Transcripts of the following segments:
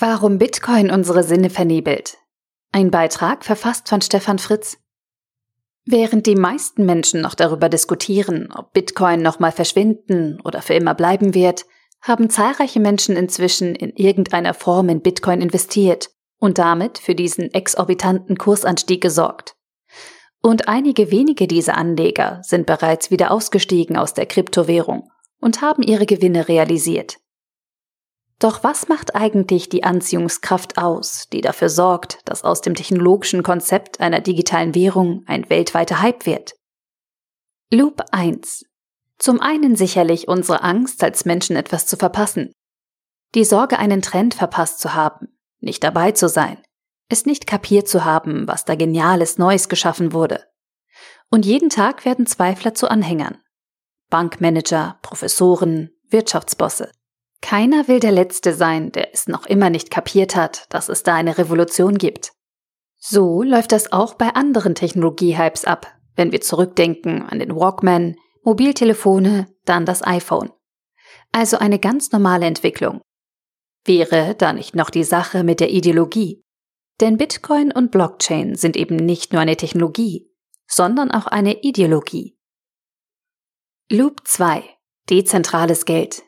Warum Bitcoin unsere Sinne vernebelt. Ein Beitrag verfasst von Stefan Fritz. Während die meisten Menschen noch darüber diskutieren, ob Bitcoin nochmal verschwinden oder für immer bleiben wird, haben zahlreiche Menschen inzwischen in irgendeiner Form in Bitcoin investiert und damit für diesen exorbitanten Kursanstieg gesorgt. Und einige wenige dieser Anleger sind bereits wieder ausgestiegen aus der Kryptowährung und haben ihre Gewinne realisiert. Doch was macht eigentlich die Anziehungskraft aus, die dafür sorgt, dass aus dem technologischen Konzept einer digitalen Währung ein weltweiter Hype wird? Loop 1. Zum einen sicherlich unsere Angst, als Menschen etwas zu verpassen. Die Sorge, einen Trend verpasst zu haben, nicht dabei zu sein, es nicht kapiert zu haben, was da geniales Neues geschaffen wurde. Und jeden Tag werden Zweifler zu Anhängern. Bankmanager, Professoren, Wirtschaftsbosse. Keiner will der Letzte sein, der es noch immer nicht kapiert hat, dass es da eine Revolution gibt. So läuft das auch bei anderen Technologie-Hypes ab, wenn wir zurückdenken an den Walkman, Mobiltelefone, dann das iPhone. Also eine ganz normale Entwicklung. Wäre da nicht noch die Sache mit der Ideologie? Denn Bitcoin und Blockchain sind eben nicht nur eine Technologie, sondern auch eine Ideologie. Loop 2. Dezentrales Geld.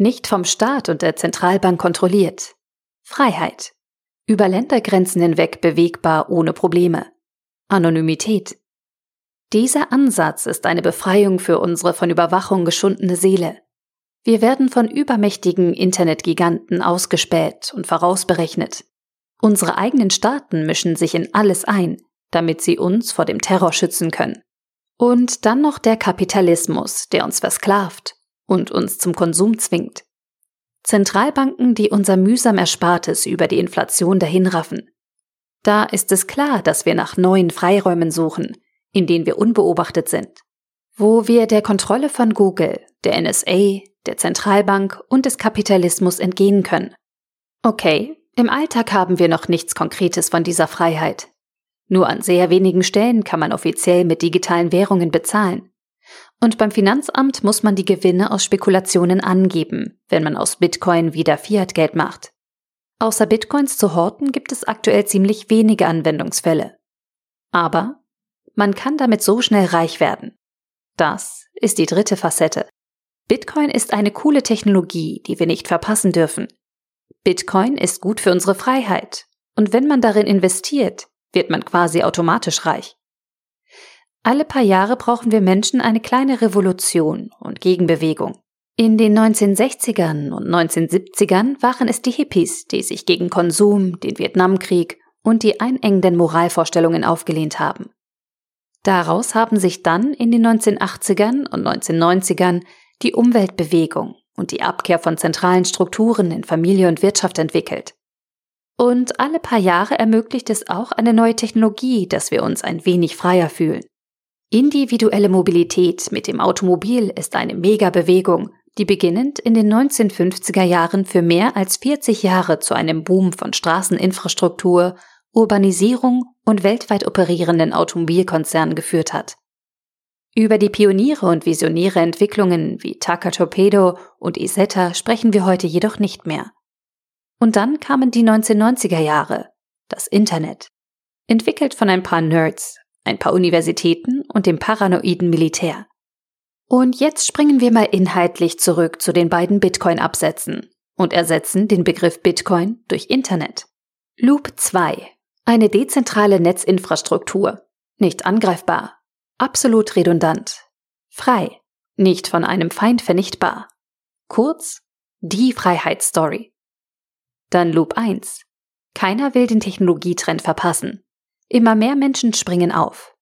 Nicht vom Staat und der Zentralbank kontrolliert. Freiheit. Über Ländergrenzen hinweg bewegbar ohne Probleme. Anonymität. Dieser Ansatz ist eine Befreiung für unsere von Überwachung geschundene Seele. Wir werden von übermächtigen Internetgiganten ausgespäht und vorausberechnet. Unsere eigenen Staaten mischen sich in alles ein, damit sie uns vor dem Terror schützen können. Und dann noch der Kapitalismus, der uns versklavt und uns zum Konsum zwingt. Zentralbanken, die unser mühsam Erspartes über die Inflation dahinraffen. Da ist es klar, dass wir nach neuen Freiräumen suchen, in denen wir unbeobachtet sind. Wo wir der Kontrolle von Google, der NSA, der Zentralbank und des Kapitalismus entgehen können. Okay, im Alltag haben wir noch nichts Konkretes von dieser Freiheit. Nur an sehr wenigen Stellen kann man offiziell mit digitalen Währungen bezahlen. Und beim Finanzamt muss man die Gewinne aus Spekulationen angeben, wenn man aus Bitcoin wieder Fiat-Geld macht. Außer Bitcoins zu horten gibt es aktuell ziemlich wenige Anwendungsfälle. Aber man kann damit so schnell reich werden. Das ist die dritte Facette. Bitcoin ist eine coole Technologie, die wir nicht verpassen dürfen. Bitcoin ist gut für unsere Freiheit. Und wenn man darin investiert, wird man quasi automatisch reich. Alle paar Jahre brauchen wir Menschen eine kleine Revolution und Gegenbewegung. In den 1960ern und 1970ern waren es die Hippies, die sich gegen Konsum, den Vietnamkrieg und die einengenden Moralvorstellungen aufgelehnt haben. Daraus haben sich dann in den 1980ern und 1990ern die Umweltbewegung und die Abkehr von zentralen Strukturen in Familie und Wirtschaft entwickelt. Und alle paar Jahre ermöglicht es auch eine neue Technologie, dass wir uns ein wenig freier fühlen. Individuelle Mobilität mit dem Automobil ist eine Megabewegung, die beginnend in den 1950er Jahren für mehr als 40 Jahre zu einem Boom von Straßeninfrastruktur, Urbanisierung und weltweit operierenden Automobilkonzernen geführt hat. Über die Pioniere und visionäre Entwicklungen wie Taka Torpedo und Isetta sprechen wir heute jedoch nicht mehr. Und dann kamen die 1990er Jahre, das Internet. Entwickelt von ein paar Nerds, ein paar Universitäten und dem paranoiden Militär. Und jetzt springen wir mal inhaltlich zurück zu den beiden Bitcoin-Absätzen und ersetzen den Begriff Bitcoin durch Internet. Loop 2. Eine dezentrale Netzinfrastruktur. Nicht angreifbar. Absolut redundant. Frei. Nicht von einem Feind vernichtbar. Kurz, die Freiheitsstory. Dann Loop 1. Keiner will den Technologietrend verpassen. Immer mehr Menschen springen auf.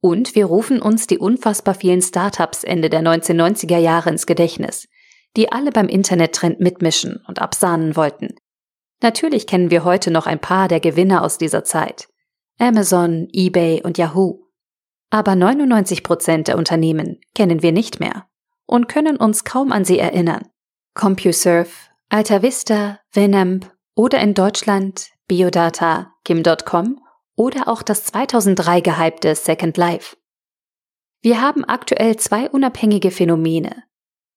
Und wir rufen uns die unfassbar vielen Startups Ende der 1990er Jahre ins Gedächtnis, die alle beim Internettrend mitmischen und absahnen wollten. Natürlich kennen wir heute noch ein paar der Gewinner aus dieser Zeit. Amazon, eBay und Yahoo. Aber 99 Prozent der Unternehmen kennen wir nicht mehr und können uns kaum an sie erinnern. CompuServe, AltaVista, Venamp oder in Deutschland Biodata, Kim.com oder auch das 2003 gehypte Second Life. Wir haben aktuell zwei unabhängige Phänomene.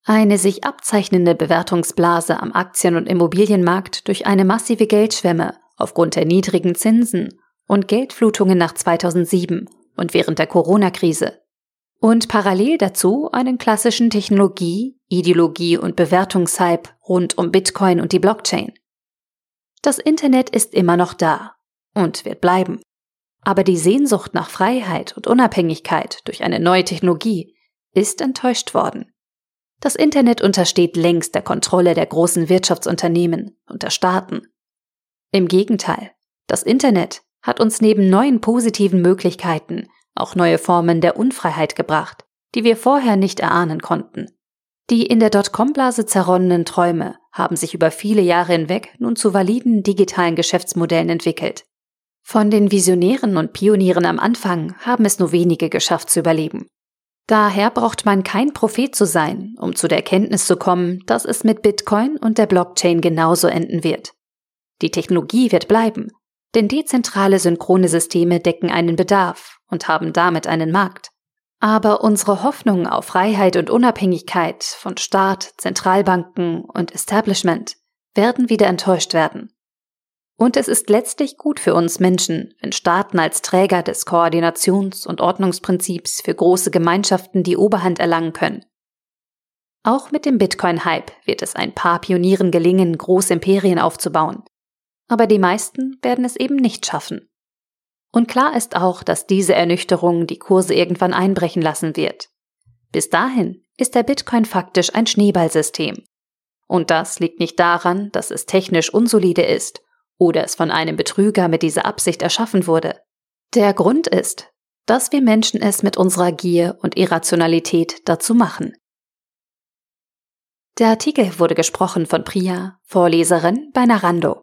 Eine sich abzeichnende Bewertungsblase am Aktien- und Immobilienmarkt durch eine massive Geldschwemme aufgrund der niedrigen Zinsen und Geldflutungen nach 2007 und während der Corona-Krise. Und parallel dazu einen klassischen Technologie-, Ideologie- und Bewertungshype rund um Bitcoin und die Blockchain. Das Internet ist immer noch da und wird bleiben. Aber die Sehnsucht nach Freiheit und Unabhängigkeit durch eine neue Technologie ist enttäuscht worden. Das Internet untersteht längst der Kontrolle der großen Wirtschaftsunternehmen und der Staaten. Im Gegenteil, das Internet hat uns neben neuen positiven Möglichkeiten auch neue Formen der Unfreiheit gebracht, die wir vorher nicht erahnen konnten. Die in der Dotcom-Blase zerronnenen Träume haben sich über viele Jahre hinweg nun zu validen digitalen Geschäftsmodellen entwickelt. Von den Visionären und Pionieren am Anfang haben es nur wenige geschafft zu überleben. Daher braucht man kein Prophet zu sein, um zu der Erkenntnis zu kommen, dass es mit Bitcoin und der Blockchain genauso enden wird. Die Technologie wird bleiben, denn dezentrale synchrone Systeme decken einen Bedarf und haben damit einen Markt. Aber unsere Hoffnung auf Freiheit und Unabhängigkeit von Staat, Zentralbanken und Establishment werden wieder enttäuscht werden. Und es ist letztlich gut für uns Menschen, wenn Staaten als Träger des Koordinations- und Ordnungsprinzips für große Gemeinschaften die Oberhand erlangen können. Auch mit dem Bitcoin-Hype wird es ein paar Pionieren gelingen, große Imperien aufzubauen. Aber die meisten werden es eben nicht schaffen. Und klar ist auch, dass diese Ernüchterung die Kurse irgendwann einbrechen lassen wird. Bis dahin ist der Bitcoin faktisch ein Schneeballsystem. Und das liegt nicht daran, dass es technisch unsolide ist oder es von einem Betrüger mit dieser Absicht erschaffen wurde. Der Grund ist, dass wir Menschen es mit unserer Gier und Irrationalität dazu machen. Der Artikel wurde gesprochen von Priya, Vorleserin bei Narando.